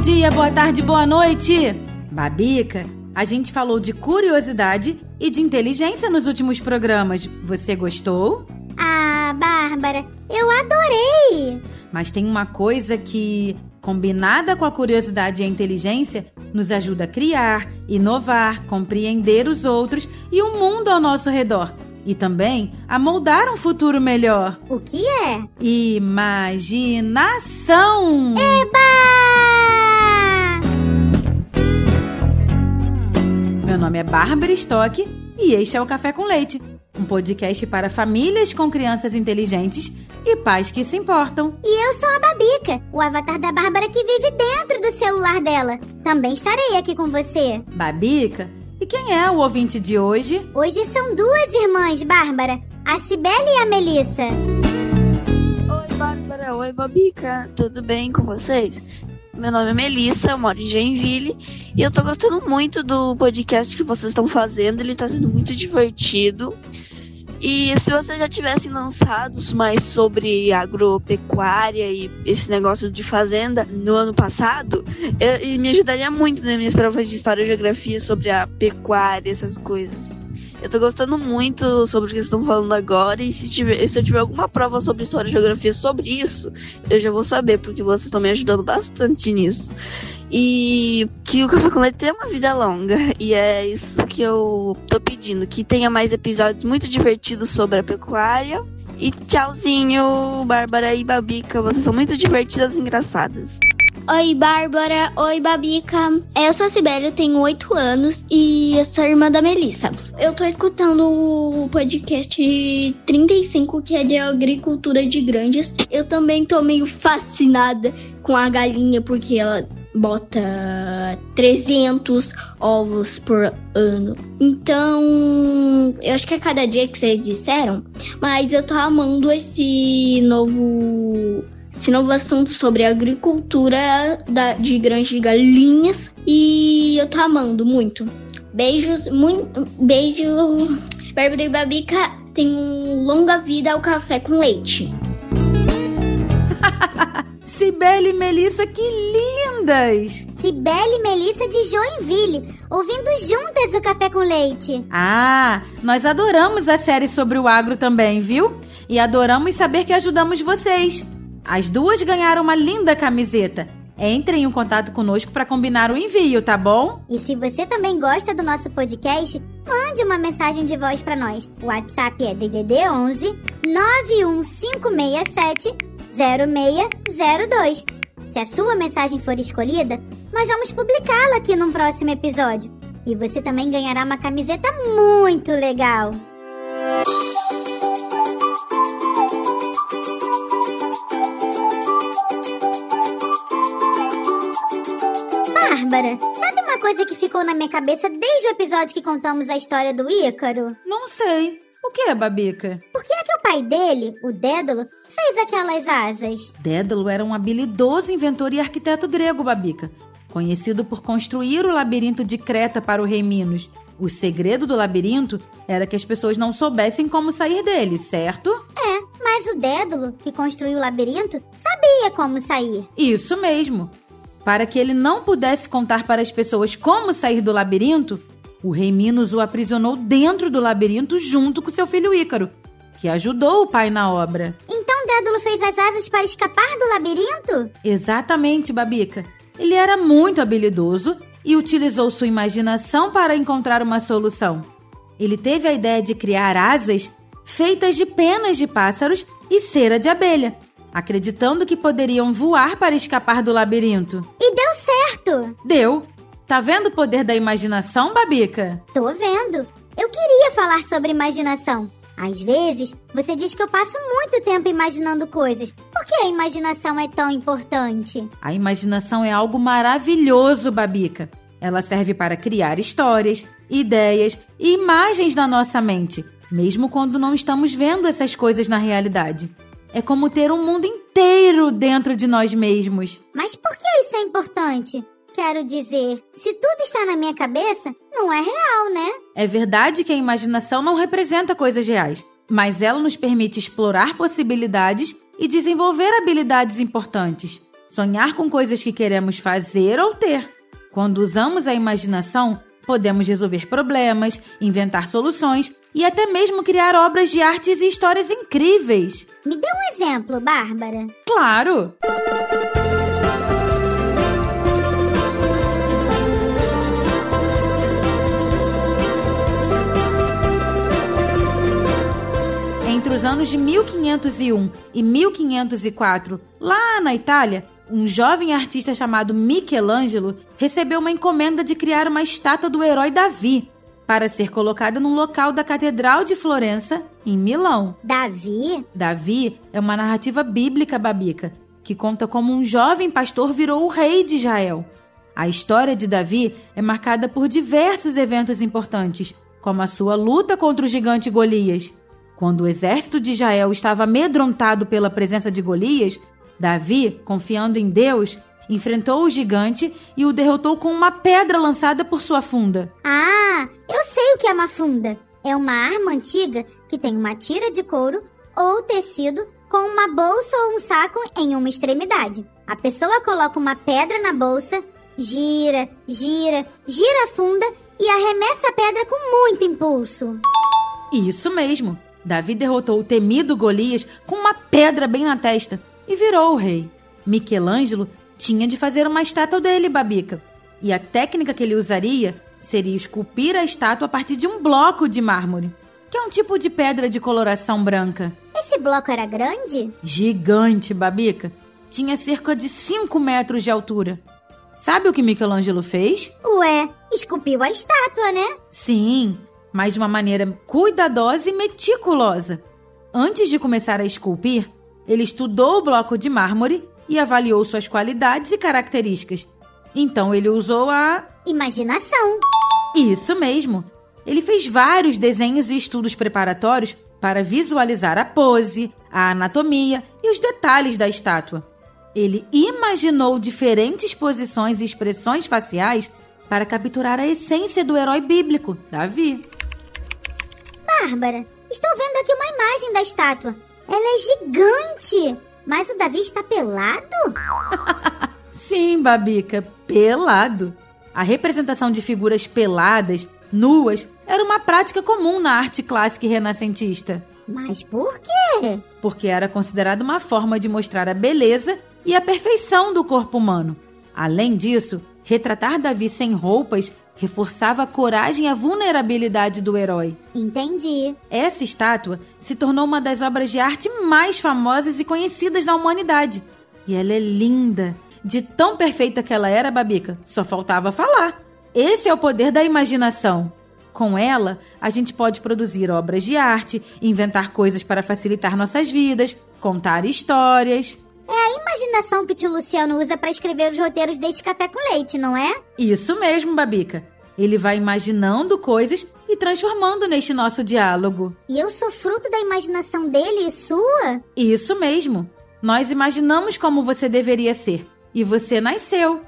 Bom dia, boa tarde, boa noite! Babica, a gente falou de curiosidade e de inteligência nos últimos programas. Você gostou? Ah, Bárbara, eu adorei! Mas tem uma coisa que, combinada com a curiosidade e a inteligência, nos ajuda a criar, inovar, compreender os outros e o mundo ao nosso redor. E também a moldar um futuro melhor. O que é? Imaginação! Eba! Meu nome é Bárbara Stock e este é o Café com Leite, um podcast para famílias com crianças inteligentes e pais que se importam. E eu sou a Babica, o avatar da Bárbara que vive dentro do celular dela. Também estarei aqui com você. Babica, e quem é o ouvinte de hoje? Hoje são duas irmãs, Bárbara, a Cibele e a Melissa. Oi, Bárbara. Oi, Babica. Tudo bem com vocês? Meu nome é Melissa, eu moro em Joinville e eu tô gostando muito do podcast que vocês estão fazendo, ele tá sendo muito divertido. E se vocês já tivessem lançados mais sobre agropecuária e esse negócio de fazenda no ano passado, eu, me ajudaria muito nas minhas provas de história e geografia sobre a pecuária, essas coisas. Eu tô gostando muito sobre o que estão falando agora. E se, tiver, se eu tiver alguma prova sobre história e geografia sobre isso, eu já vou saber, porque vocês estão me ajudando bastante nisso. E que o Café com Leite tenha uma vida longa. E é isso que eu tô pedindo. Que tenha mais episódios muito divertidos sobre a pecuária. E tchauzinho, Bárbara e Babica. Vocês são muito divertidas e engraçadas. Oi, Bárbara. Oi, Babica. Eu sou a Sibeli, tenho 8 anos e eu sou irmã da Melissa. Eu tô escutando o podcast 35, que é de agricultura de grandes. Eu também tô meio fascinada com a galinha, porque ela bota 300 ovos por ano. Então, eu acho que é cada dia que vocês disseram, mas eu tô amando esse novo esse novo assunto sobre agricultura da, de grandes galinhas e eu tô amando muito. Beijos, muito beijo. Bárbara e Babica tenham longa vida ao café com leite. Cibele e Melissa, que lindas! Cibele e Melissa de Joinville, ouvindo juntas o Café com Leite. Ah, nós adoramos a série sobre o agro também, viu? E adoramos saber que ajudamos vocês. As duas ganharam uma linda camiseta. Entrem em contato conosco para combinar o envio, tá bom? E se você também gosta do nosso podcast, mande uma mensagem de voz para nós. O WhatsApp é DDD 11 91567 0602. Se a sua mensagem for escolhida, nós vamos publicá-la aqui num próximo episódio. E você também ganhará uma camiseta muito legal. Bárbara, sabe uma coisa que ficou na minha cabeça desde o episódio que contamos a história do Ícaro? Não sei. O que é, Babica? Por que é que o pai dele, o Dédalo, fez aquelas asas? Dédalo era um habilidoso inventor e arquiteto grego, Babica, conhecido por construir o labirinto de Creta para o rei Minos. O segredo do labirinto era que as pessoas não soubessem como sair dele, certo? É, mas o Dédalo, que construiu o labirinto, sabia como sair. Isso mesmo. Para que ele não pudesse contar para as pessoas como sair do labirinto, o rei Minos o aprisionou dentro do labirinto junto com seu filho Ícaro, que ajudou o pai na obra. Então Dédalo fez as asas para escapar do labirinto? Exatamente, Babica. Ele era muito habilidoso e utilizou sua imaginação para encontrar uma solução. Ele teve a ideia de criar asas feitas de penas de pássaros e cera de abelha, acreditando que poderiam voar para escapar do labirinto. E deu certo! Deu! Tá vendo o poder da imaginação, Babica? Tô vendo. Eu queria falar sobre imaginação. Às vezes, você diz que eu passo muito tempo imaginando coisas. Por que a imaginação é tão importante? A imaginação é algo maravilhoso, Babica. Ela serve para criar histórias, ideias e imagens na nossa mente, mesmo quando não estamos vendo essas coisas na realidade. É como ter um mundo inteiro dentro de nós mesmos. Mas por que isso é importante? Quero dizer, se tudo está na minha cabeça, não é real, né? É verdade que a imaginação não representa coisas reais, mas ela nos permite explorar possibilidades e desenvolver habilidades importantes. Sonhar com coisas que queremos fazer ou ter. Quando usamos a imaginação, podemos resolver problemas, inventar soluções e até mesmo criar obras de artes e histórias incríveis. Me dê um exemplo, Bárbara. Claro! Entre os anos de 1501 e 1504, lá na Itália, um jovem artista chamado Michelangelo recebeu uma encomenda de criar uma estátua do herói Davi para ser colocada no local da Catedral de Florença, em Milão. Davi? Davi é uma narrativa bíblica babica que conta como um jovem pastor virou o rei de Israel. A história de Davi é marcada por diversos eventos importantes, como a sua luta contra o gigante Golias. Quando o exército de Israel estava amedrontado pela presença de Golias, Davi, confiando em Deus, enfrentou o gigante e o derrotou com uma pedra lançada por sua funda. Ah, eu o que é uma funda. É uma arma antiga que tem uma tira de couro ou tecido com uma bolsa ou um saco em uma extremidade. A pessoa coloca uma pedra na bolsa, gira, gira, gira a funda e arremessa a pedra com muito impulso. Isso mesmo. Davi derrotou o temido Golias com uma pedra bem na testa e virou o rei. Michelangelo tinha de fazer uma estátua dele, Babica. E a técnica que ele usaria seria esculpir a estátua a partir de um bloco de mármore, que é um tipo de pedra de coloração branca. Esse bloco era grande? Gigante, Babica. Tinha cerca de 5 metros de altura. Sabe o que Michelangelo fez? Ué, esculpiu a estátua, né? Sim, mas de uma maneira cuidadosa e meticulosa. Antes de começar a esculpir, ele estudou o bloco de mármore e avaliou suas qualidades e características. Então ele usou a. Imaginação! Isso mesmo! Ele fez vários desenhos e estudos preparatórios para visualizar a pose, a anatomia e os detalhes da estátua. Ele imaginou diferentes posições e expressões faciais para capturar a essência do herói bíblico, Davi. Bárbara, estou vendo aqui uma imagem da estátua. Ela é gigante! Mas o Davi está pelado? Sim, Babica, pelado. A representação de figuras peladas, nuas, era uma prática comum na arte clássica e renascentista. Mas por quê? Porque era considerada uma forma de mostrar a beleza e a perfeição do corpo humano. Além disso, retratar Davi sem roupas reforçava a coragem e a vulnerabilidade do herói. Entendi. Essa estátua se tornou uma das obras de arte mais famosas e conhecidas da humanidade. E ela é linda. De tão perfeita que ela era, Babica, só faltava falar. Esse é o poder da imaginação. Com ela, a gente pode produzir obras de arte, inventar coisas para facilitar nossas vidas, contar histórias. É a imaginação que o tio Luciano usa para escrever os roteiros deste café com leite, não é? Isso mesmo, Babica. Ele vai imaginando coisas e transformando neste nosso diálogo. E eu sou fruto da imaginação dele e sua? Isso mesmo. Nós imaginamos como você deveria ser e você nasceu.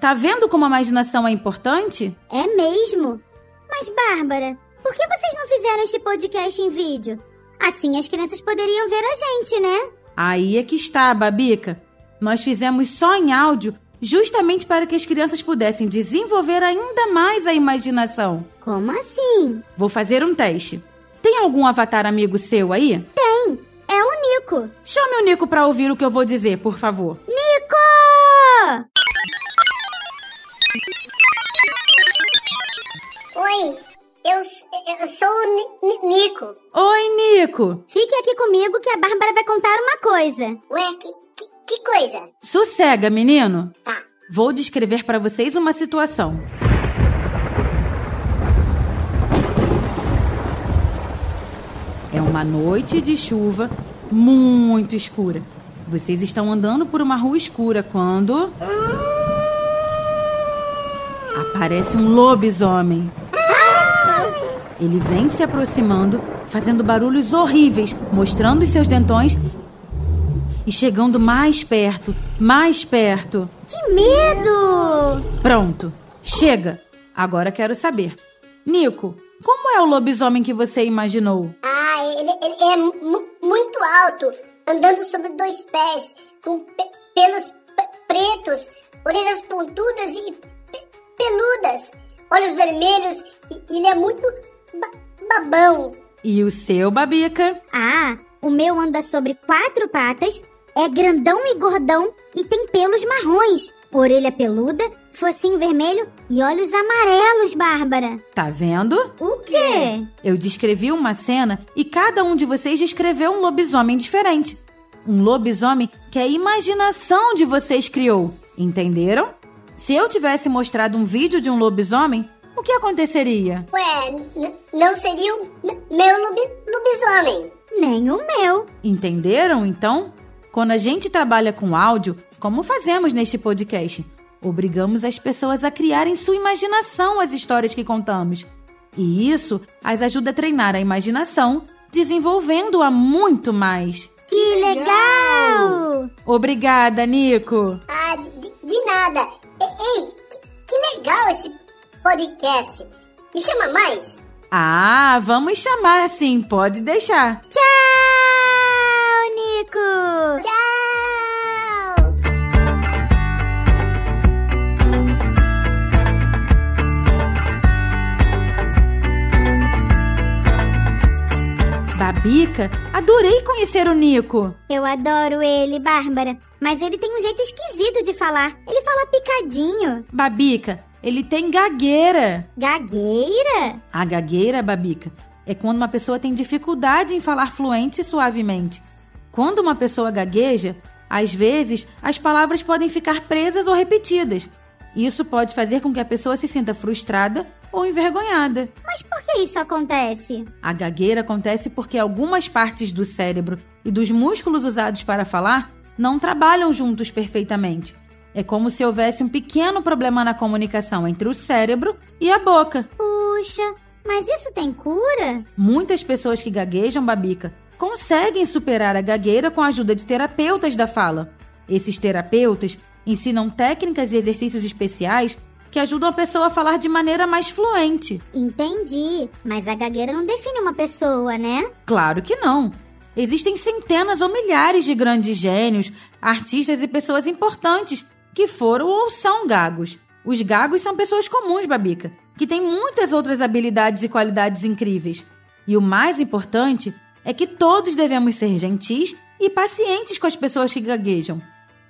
Tá vendo como a imaginação é importante? É mesmo. Mas, Bárbara, por que vocês não fizeram este podcast em vídeo? Assim as crianças poderiam ver a gente, né? Aí é que está, Babica. Nós fizemos só em áudio justamente para que as crianças pudessem desenvolver ainda mais a imaginação. Como assim? Vou fazer um teste. Tem algum avatar amigo seu aí? Tem. É o Nico. Chame o Nico para ouvir o que eu vou dizer, por favor. Nico! Oi, eu, eu sou o Nico. Oi, Nico. Fique aqui comigo que a Bárbara vai contar uma coisa. Ué, que, que, que coisa? Sossega, menino. Tá. Vou descrever para vocês uma situação. É um uma noite de chuva muito escura. Vocês estão andando por uma rua escura quando. Aparece um lobisomem. Ele vem se aproximando, fazendo barulhos horríveis, mostrando os seus dentões e chegando mais perto, mais perto. Que medo! Pronto, chega! Agora quero saber. Nico, como é o lobisomem que você imaginou? Ah, ele, ele é mu- muito alto, andando sobre dois pés, com pe- pelos pe- pretos, orelhas pontudas e peludas, olhos vermelhos, e ele é muito ba- babão. E o seu, Babica? Ah, o meu anda sobre quatro patas, é grandão e gordão e tem pelos marrons, orelha peluda, focinho vermelho e olhos amarelos, Bárbara. Tá vendo? O quê? Eu descrevi uma cena e cada um de vocês descreveu um lobisomem diferente. Um lobisomem que a imaginação de vocês criou. Entenderam? Se eu tivesse mostrado um vídeo de um lobisomem, o que aconteceria? Ué, não seria o meu lobi- lobisomem. Nem o meu. Entenderam então? Quando a gente trabalha com áudio, como fazemos neste podcast, obrigamos as pessoas a criarem sua imaginação as histórias que contamos. E isso as ajuda a treinar a imaginação, desenvolvendo-a muito mais. Que legal! Obrigada, Nico! Ah, de, de nada. Ei, que, que legal esse podcast. Me chama mais. Ah, vamos chamar sim, pode deixar. Tchau, Nico! Tchau! Babica, adorei conhecer o Nico. Eu adoro ele, Bárbara, mas ele tem um jeito esquisito de falar. Ele fala picadinho. Babica, ele tem gagueira. Gagueira? A gagueira, Babica, é quando uma pessoa tem dificuldade em falar fluente e suavemente. Quando uma pessoa gagueja, às vezes as palavras podem ficar presas ou repetidas. Isso pode fazer com que a pessoa se sinta frustrada ou envergonhada. Mas por que isso acontece? A gagueira acontece porque algumas partes do cérebro e dos músculos usados para falar não trabalham juntos perfeitamente. É como se houvesse um pequeno problema na comunicação entre o cérebro e a boca. Puxa, mas isso tem cura? Muitas pessoas que gaguejam, Babica, conseguem superar a gagueira com a ajuda de terapeutas da fala. Esses terapeutas ensinam técnicas e exercícios especiais que ajudam a pessoa a falar de maneira mais fluente. Entendi, mas a gagueira não define uma pessoa, né? Claro que não. Existem centenas ou milhares de grandes gênios, artistas e pessoas importantes que foram ou são gagos. Os gagos são pessoas comuns, Babica, que têm muitas outras habilidades e qualidades incríveis. E o mais importante é que todos devemos ser gentis e pacientes com as pessoas que gaguejam,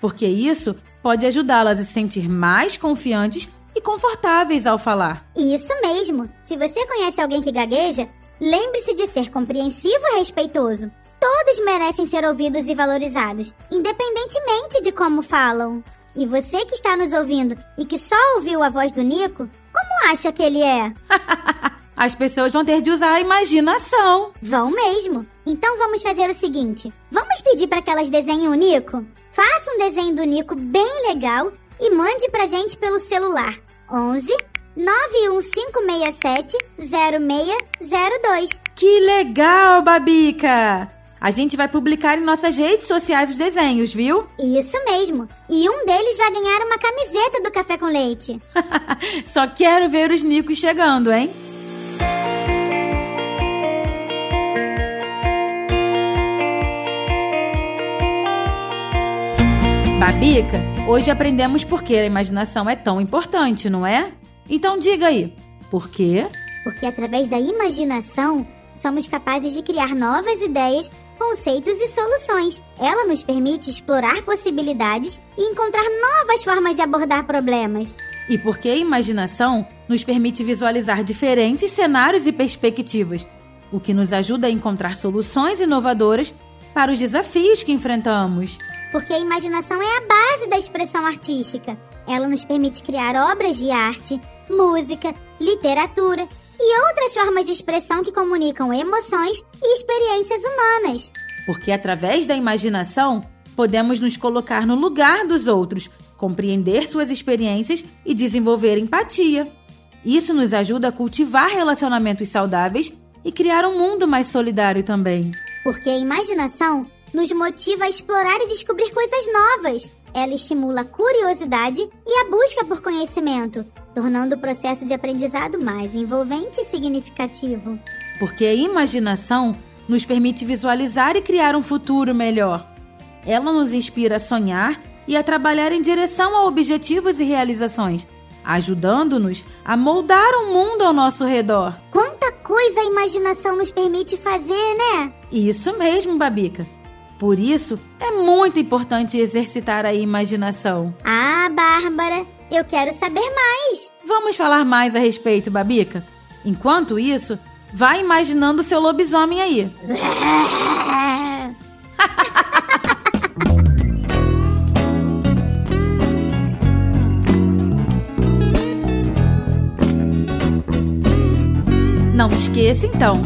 porque isso pode ajudá-las a se sentir mais confiantes confortáveis ao falar. Isso mesmo. Se você conhece alguém que gagueja, lembre-se de ser compreensivo e respeitoso. Todos merecem ser ouvidos e valorizados, independentemente de como falam. E você que está nos ouvindo e que só ouviu a voz do Nico, como acha que ele é? As pessoas vão ter de usar a imaginação. Vão mesmo. Então vamos fazer o seguinte: vamos pedir para que elas desenhem o Nico? Faça um desenho do Nico bem legal e mande pra gente pelo celular. 11 91567 0602. Que legal, Babica! A gente vai publicar em nossas redes sociais os desenhos, viu? Isso mesmo. E um deles vai ganhar uma camiseta do Café com Leite. Só quero ver os Nicos chegando, hein? Babica, hoje aprendemos por que a imaginação é tão importante, não é? Então diga aí, por quê? Porque através da imaginação somos capazes de criar novas ideias, conceitos e soluções. Ela nos permite explorar possibilidades e encontrar novas formas de abordar problemas. E porque a imaginação nos permite visualizar diferentes cenários e perspectivas, o que nos ajuda a encontrar soluções inovadoras para os desafios que enfrentamos. Porque a imaginação é a base da expressão artística. Ela nos permite criar obras de arte, música, literatura e outras formas de expressão que comunicam emoções e experiências humanas. Porque através da imaginação podemos nos colocar no lugar dos outros, compreender suas experiências e desenvolver empatia. Isso nos ajuda a cultivar relacionamentos saudáveis e criar um mundo mais solidário também. Porque a imaginação nos motiva a explorar e descobrir coisas novas. Ela estimula a curiosidade e a busca por conhecimento, tornando o processo de aprendizado mais envolvente e significativo. Porque a imaginação nos permite visualizar e criar um futuro melhor. Ela nos inspira a sonhar e a trabalhar em direção a objetivos e realizações, ajudando-nos a moldar o mundo ao nosso redor. Coisa a imaginação nos permite fazer, né? Isso mesmo, Babica. Por isso, é muito importante exercitar a imaginação. Ah, Bárbara, eu quero saber mais. Vamos falar mais a respeito, Babica? Enquanto isso, vá imaginando seu lobisomem aí. Não esqueça então,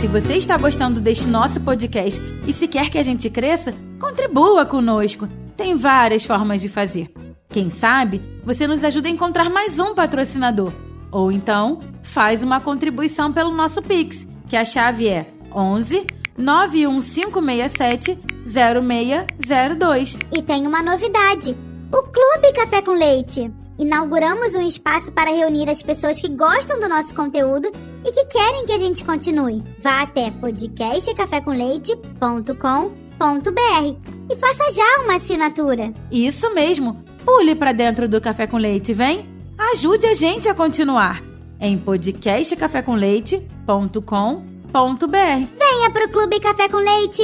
se você está gostando deste nosso podcast e se quer que a gente cresça, contribua conosco. Tem várias formas de fazer. Quem sabe você nos ajuda a encontrar mais um patrocinador. Ou então, faz uma contribuição pelo nosso Pix, que a chave é 11 91567 0602. E tem uma novidade: o Clube Café com Leite. Inauguramos um espaço para reunir as pessoas que gostam do nosso conteúdo e que querem que a gente continue. Vá até podcastcafécomleite.com.br e faça já uma assinatura. Isso mesmo. Pule para dentro do Café com Leite, vem? Ajude a gente a continuar em podcastcafécomleite.com.br. Venha pro Clube Café com Leite.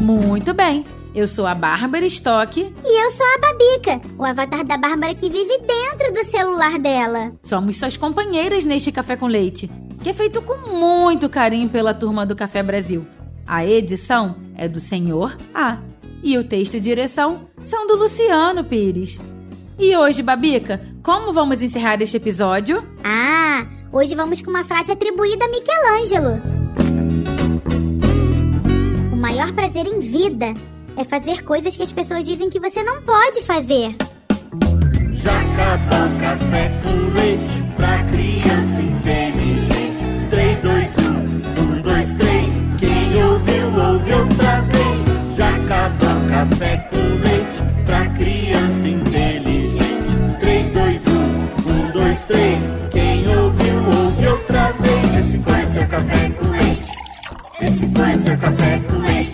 Muito bem. Eu sou a Bárbara Stock. E eu sou a Babica, o avatar da Bárbara que vive dentro do celular dela. Somos suas companheiras neste Café com Leite, que é feito com muito carinho pela turma do Café Brasil. A edição é do Senhor A. E o texto e direção são do Luciano Pires. E hoje, Babica, como vamos encerrar este episódio? Ah, hoje vamos com uma frase atribuída a Michelangelo. O maior prazer em vida é fazer coisas que as pessoas dizem que você não pode fazer. Jacaba café com leite pra criança inteligente. 3, 2, 1, 1, 2, 3. Quem ouviu, ouve outra vez. Jacaba café com leite pra criança inteligente. 3, 2, 1, 1, 2, 3. Quem ouviu, ouve outra vez. Esse foi o seu café com leite. Esse foi o seu café com leite.